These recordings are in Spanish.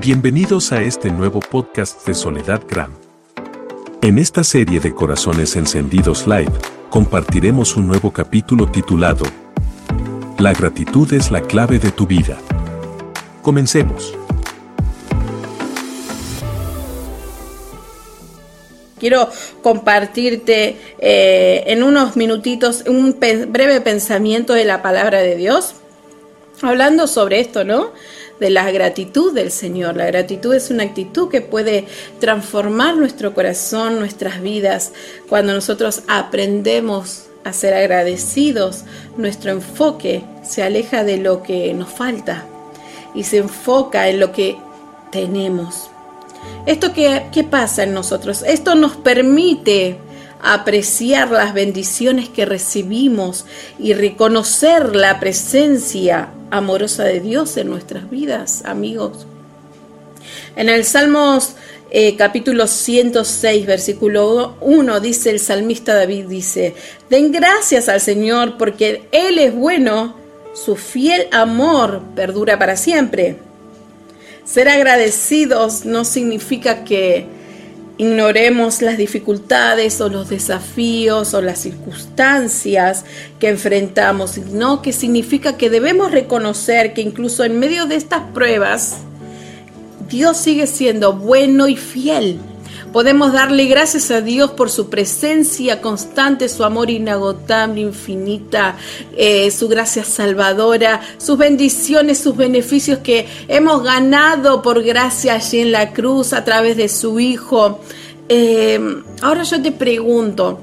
Bienvenidos a este nuevo podcast de Soledad Gram. En esta serie de Corazones Encendidos Live, compartiremos un nuevo capítulo titulado La gratitud es la clave de tu vida. Comencemos. Quiero compartirte eh, en unos minutitos un breve pensamiento de la palabra de Dios, hablando sobre esto, ¿no? De la gratitud del Señor. La gratitud es una actitud que puede transformar nuestro corazón, nuestras vidas. Cuando nosotros aprendemos a ser agradecidos, nuestro enfoque se aleja de lo que nos falta y se enfoca en lo que tenemos. ¿Esto qué, qué pasa en nosotros? Esto nos permite apreciar las bendiciones que recibimos y reconocer la presencia amorosa de Dios en nuestras vidas, amigos. En el Salmos eh, capítulo 106, versículo 1, dice el salmista David, dice, den gracias al Señor porque Él es bueno, su fiel amor perdura para siempre. Ser agradecidos no significa que ignoremos las dificultades o los desafíos o las circunstancias que enfrentamos, sino que significa que debemos reconocer que incluso en medio de estas pruebas, Dios sigue siendo bueno y fiel Podemos darle gracias a Dios por su presencia constante, su amor inagotable, infinita, eh, su gracia salvadora, sus bendiciones, sus beneficios que hemos ganado por gracia allí en la cruz a través de su Hijo. Eh, ahora yo te pregunto,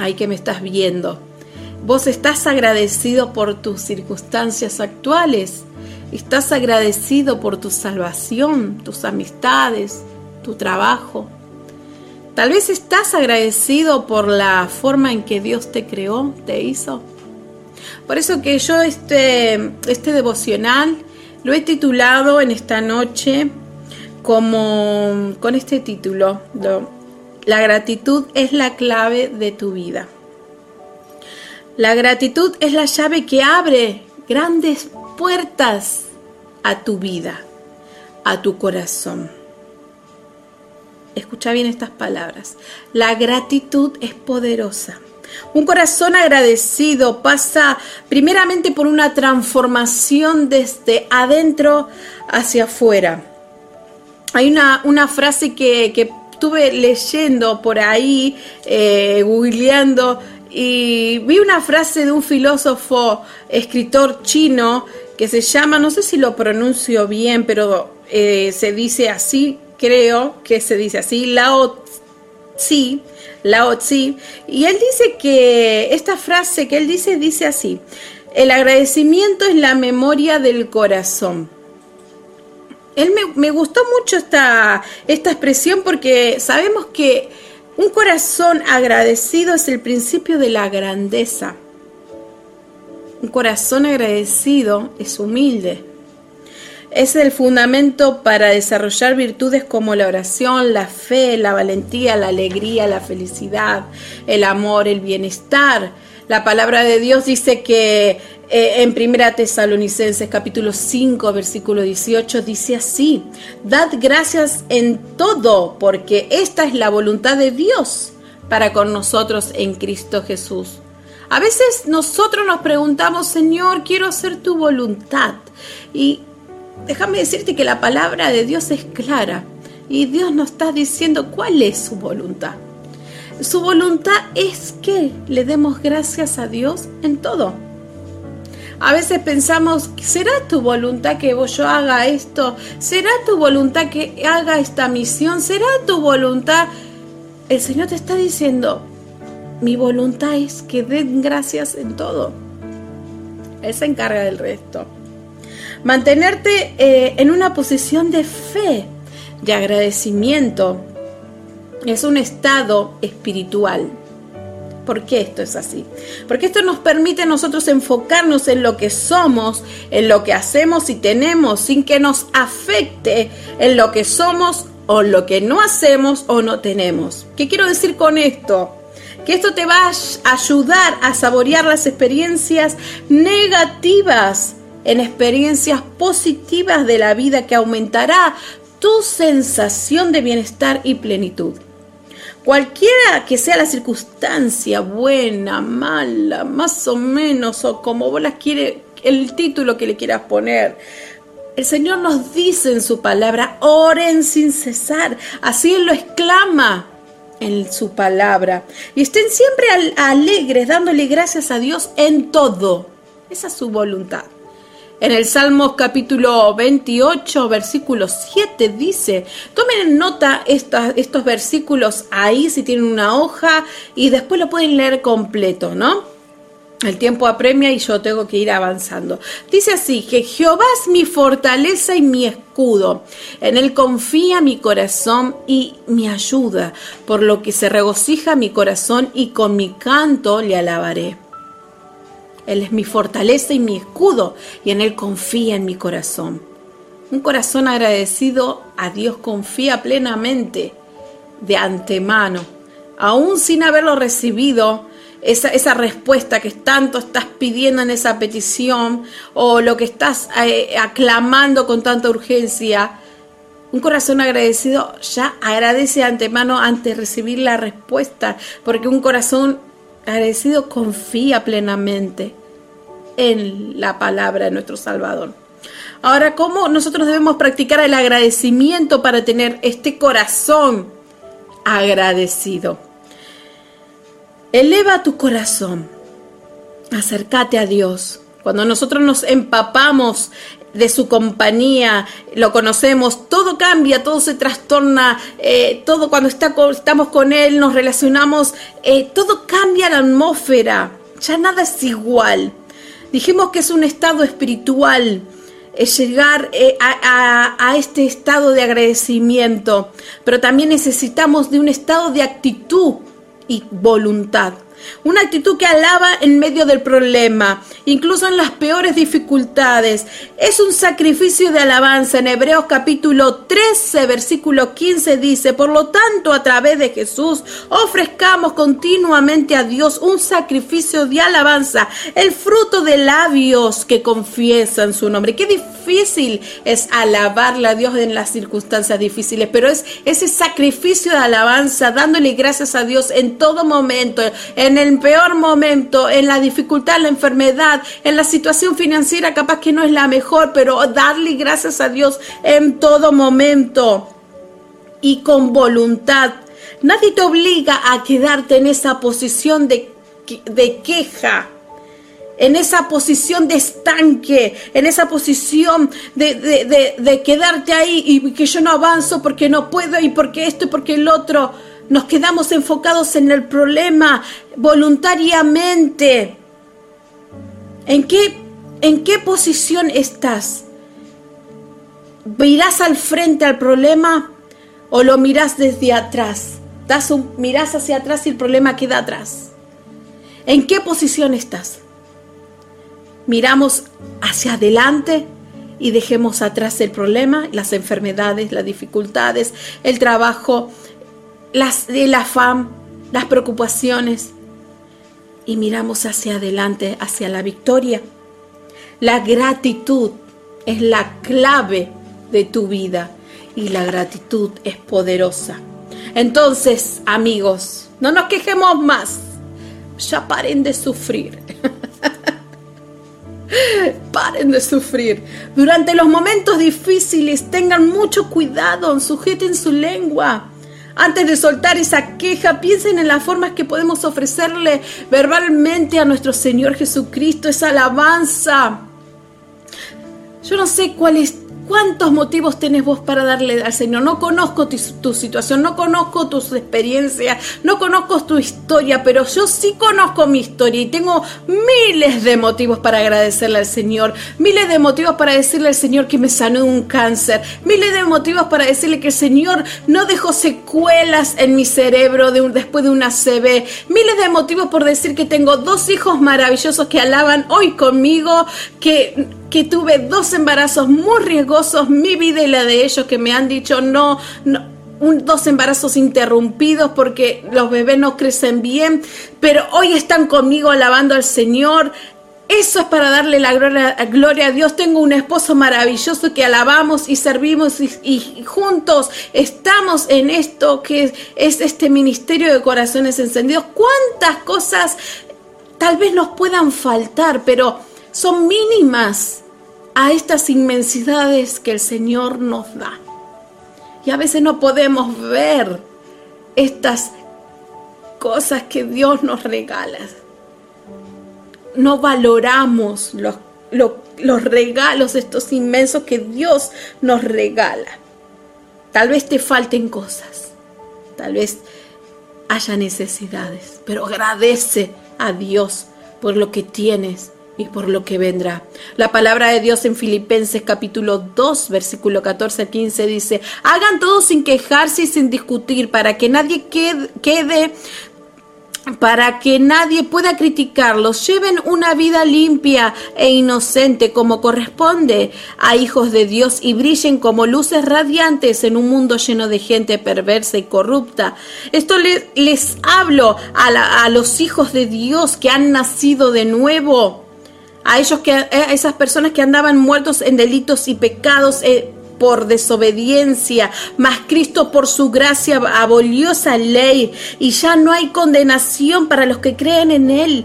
ay que me estás viendo, ¿vos estás agradecido por tus circunstancias actuales? ¿Estás agradecido por tu salvación, tus amistades? Tu trabajo. Tal vez estás agradecido por la forma en que Dios te creó, te hizo. Por eso que yo este, este devocional lo he titulado en esta noche como con este título, La gratitud es la clave de tu vida. La gratitud es la llave que abre grandes puertas a tu vida, a tu corazón. Escucha bien estas palabras. La gratitud es poderosa. Un corazón agradecido pasa primeramente por una transformación desde adentro hacia afuera. Hay una, una frase que, que, estuve leyendo por ahí, eh, googleando, y vi una frase de un filósofo, escritor chino, que se llama, no sé si lo pronuncio bien, pero eh, se dice así, creo que se dice así, Lao Tzu, Lao Tzu, y él dice que esta frase que él dice dice así, el agradecimiento es la memoria del corazón. Él me, me gustó mucho esta, esta expresión porque sabemos que un corazón agradecido es el principio de la grandeza. Un corazón agradecido es humilde es el fundamento para desarrollar virtudes como la oración, la fe, la valentía, la alegría, la felicidad, el amor, el bienestar. La palabra de Dios dice que eh, en Primera Tesalonicenses capítulo 5 versículo 18 dice así, dad gracias en todo porque esta es la voluntad de Dios para con nosotros en Cristo Jesús. A veces nosotros nos preguntamos, Señor, quiero hacer tu voluntad. Y déjame decirte que la palabra de Dios es clara y Dios nos está diciendo cuál es su voluntad. Su voluntad es que le demos gracias a Dios en todo. A veces pensamos, ¿será tu voluntad que yo haga esto? ¿Será tu voluntad que haga esta misión? ¿Será tu voluntad? El Señor te está diciendo, mi voluntad es que den gracias en todo. Él se encarga del resto. Mantenerte eh, en una posición de fe, de agradecimiento, es un estado espiritual. ¿Por qué esto es así? Porque esto nos permite a nosotros enfocarnos en lo que somos, en lo que hacemos y tenemos, sin que nos afecte en lo que somos o lo que no hacemos o no tenemos. ¿Qué quiero decir con esto? Que esto te va a ayudar a saborear las experiencias negativas en experiencias positivas de la vida que aumentará tu sensación de bienestar y plenitud. Cualquiera que sea la circunstancia, buena, mala, más o menos, o como vos las quiere, el título que le quieras poner, el Señor nos dice en su palabra, oren sin cesar. Así Él lo exclama en su palabra. Y estén siempre alegres, dándole gracias a Dios en todo. Esa es su voluntad. En el Salmos capítulo 28, versículo 7 dice, tomen en nota estos versículos ahí si tienen una hoja y después lo pueden leer completo, ¿no? El tiempo apremia y yo tengo que ir avanzando. Dice así, que Jehová es mi fortaleza y mi escudo. En él confía mi corazón y mi ayuda, por lo que se regocija mi corazón y con mi canto le alabaré. Él es mi fortaleza y mi escudo, y en Él confía en mi corazón. Un corazón agradecido a Dios confía plenamente de antemano, aún sin haberlo recibido, esa, esa, respuesta que tanto estás pidiendo en esa petición o lo que estás eh, aclamando con tanta urgencia. Un corazón agradecido ya agradece de antemano antes de recibir la respuesta, porque un corazón agradecido confía plenamente en la palabra de nuestro Salvador. Ahora, ¿cómo nosotros debemos practicar el agradecimiento para tener este corazón agradecido? Eleva tu corazón, acércate a Dios. Cuando nosotros nos empapamos de su compañía, lo conocemos, todo cambia, todo se trastorna, eh, todo cuando está estamos con Él, nos relacionamos, eh, todo cambia la atmósfera, ya nada es igual. Dijimos que es un estado espiritual, es llegar eh, a, a, este estado de agradecimiento, pero también necesitamos de un estado de actitud y voluntad. Una actitud que alaba en medio del problema, incluso en las peores dificultades. Es un sacrificio de alabanza. En Hebreos capítulo 13, versículo 15 dice, por lo tanto, a través de Jesús, ofrezcamos continuamente a Dios un sacrificio de alabanza, el fruto de labios que confiesan su nombre. Qué difícil es alabarle a Dios en las circunstancias difíciles, pero es ese sacrificio de alabanza, dándole gracias a Dios en todo momento, en en el peor momento, en la dificultad, en la enfermedad, en la situación financiera capaz que no es la mejor, pero darle gracias a Dios en todo momento y con voluntad. Nadie te obliga a quedarte en esa posición de, de queja en esa posición de estanque, en esa posición de, de, de, quedarte ahí y que yo no avanzo porque no puedo y porque esto y porque el otro nos quedamos enfocados en el problema voluntariamente. ¿En qué, en qué posición estás? ¿Mirás al frente al problema o lo mirás desde atrás? Das mirás hacia atrás y el problema queda atrás. ¿En qué posición estás? Miramos hacia adelante y dejemos atrás el problema, las enfermedades, las dificultades, el trabajo, las, el afán, las preocupaciones y miramos hacia adelante, hacia la victoria. La gratitud es la clave de tu vida y la gratitud es poderosa. Entonces, amigos, no nos quejemos más. Ya paren de sufrir. paren de sufrir. Durante los momentos difíciles tengan mucho cuidado, sujeten su lengua. Antes de soltar esa queja, piensen en las formas que podemos ofrecerle verbalmente a nuestro Señor Jesucristo, esa alabanza. Yo no sé cuál es ¿Cuántos motivos tenés vos para darle al Señor? No conozco tu, situación, no conozco tus experiencias, no conozco tu historia, pero yo sí conozco mi historia y tengo miles de motivos para agradecerle al Señor, miles de motivos para decirle al Señor que me sanó un cáncer, miles de motivos para decirle que el Señor no dejó secuelas en mi cerebro después de una CB, miles de motivos por decir que tengo dos hijos maravillosos que alaban hoy conmigo, que que tuve dos embarazos muy riesgosos, mi vida y la de ellos, que me han dicho no, no dos embarazos interrumpidos porque los bebés no crecen bien, pero hoy están conmigo alabando al Señor. Eso es para darle la gloria, a Dios. Tengo un esposo maravilloso que alabamos y servimos y, juntos estamos en esto que es este ministerio de corazones encendidos. ¿Cuántas cosas tal vez nos puedan faltar, pero son mínimas a estas inmensidades que el Señor nos da? Y a veces no podemos ver estas cosas que Dios nos regala no valoramos los, los, regalos, estos inmensos que Dios nos regala. Tal vez te falten cosas, tal vez haya necesidades, pero agradece a Dios por lo que tienes y por lo que vendrá. La palabra de Dios en Filipenses capítulo 2, versículo 14 al 15 dice, hagan todo sin quejarse y sin discutir, para que nadie quede, para que nadie pueda criticarlos, lleven una vida limpia e inocente como corresponde a hijos de Dios y brillen como luces radiantes en un mundo lleno de gente perversa y corrupta. Esto les, hablo a, los hijos de Dios que han nacido de nuevo, a ellos que a esas personas que andaban muertos en delitos y pecados. Eh, por desobediencia, mas Cristo por su gracia abolió esa ley y ya no hay condenación para los que creen en Él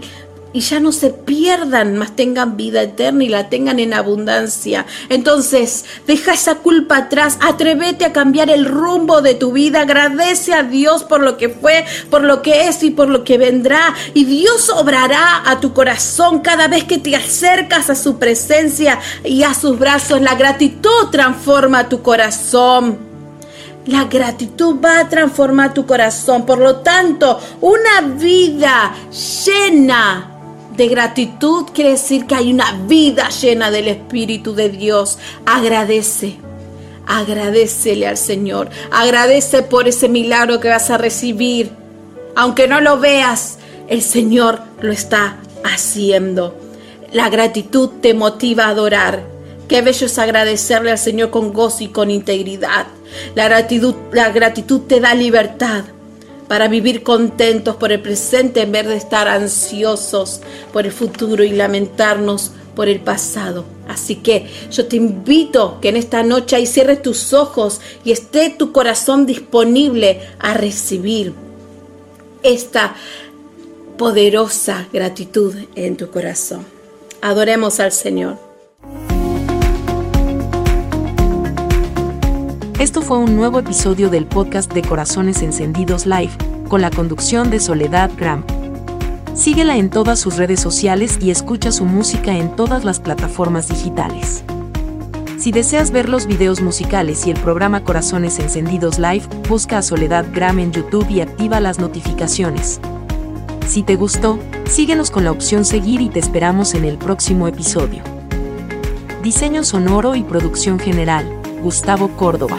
y ya no se pierdan, mas tengan vida eterna y la tengan en abundancia. Entonces, deja esa culpa atrás, atrévete a cambiar el rumbo de tu vida, agradece a Dios por lo que fue, por lo que es y por lo que vendrá. Y Dios obrará a tu corazón cada vez que te acercas a su presencia y a sus brazos. La gratitud transforma tu corazón. La gratitud va a transformar tu corazón. Por lo tanto, una vida llena de gratitud quiere decir que hay una vida llena del Espíritu de Dios. Agradece. Agradecele al Señor. Agradece por ese milagro que vas a recibir. Aunque no lo veas, el Señor lo está haciendo. La gratitud te motiva a adorar. Qué bello es agradecerle al Señor con gozo y con integridad. La gratitud, la gratitud te da libertad para vivir contentos por el presente en vez de estar ansiosos por el futuro y lamentarnos por el pasado. Así que yo te invito que en esta noche cierres tus ojos y esté tu corazón disponible a recibir esta poderosa gratitud en tu corazón. Adoremos al Señor. Esto fue un nuevo episodio del podcast de Corazones Encendidos Live, con la conducción de Soledad Gram. Síguela en todas sus redes sociales y escucha su música en todas las plataformas digitales. Si deseas ver los videos musicales y el programa Corazones Encendidos Live, busca a Soledad Gram en YouTube y activa las notificaciones. Si te gustó, síguenos con la opción seguir y te esperamos en el próximo episodio. Diseño sonoro y producción general, Gustavo Córdoba.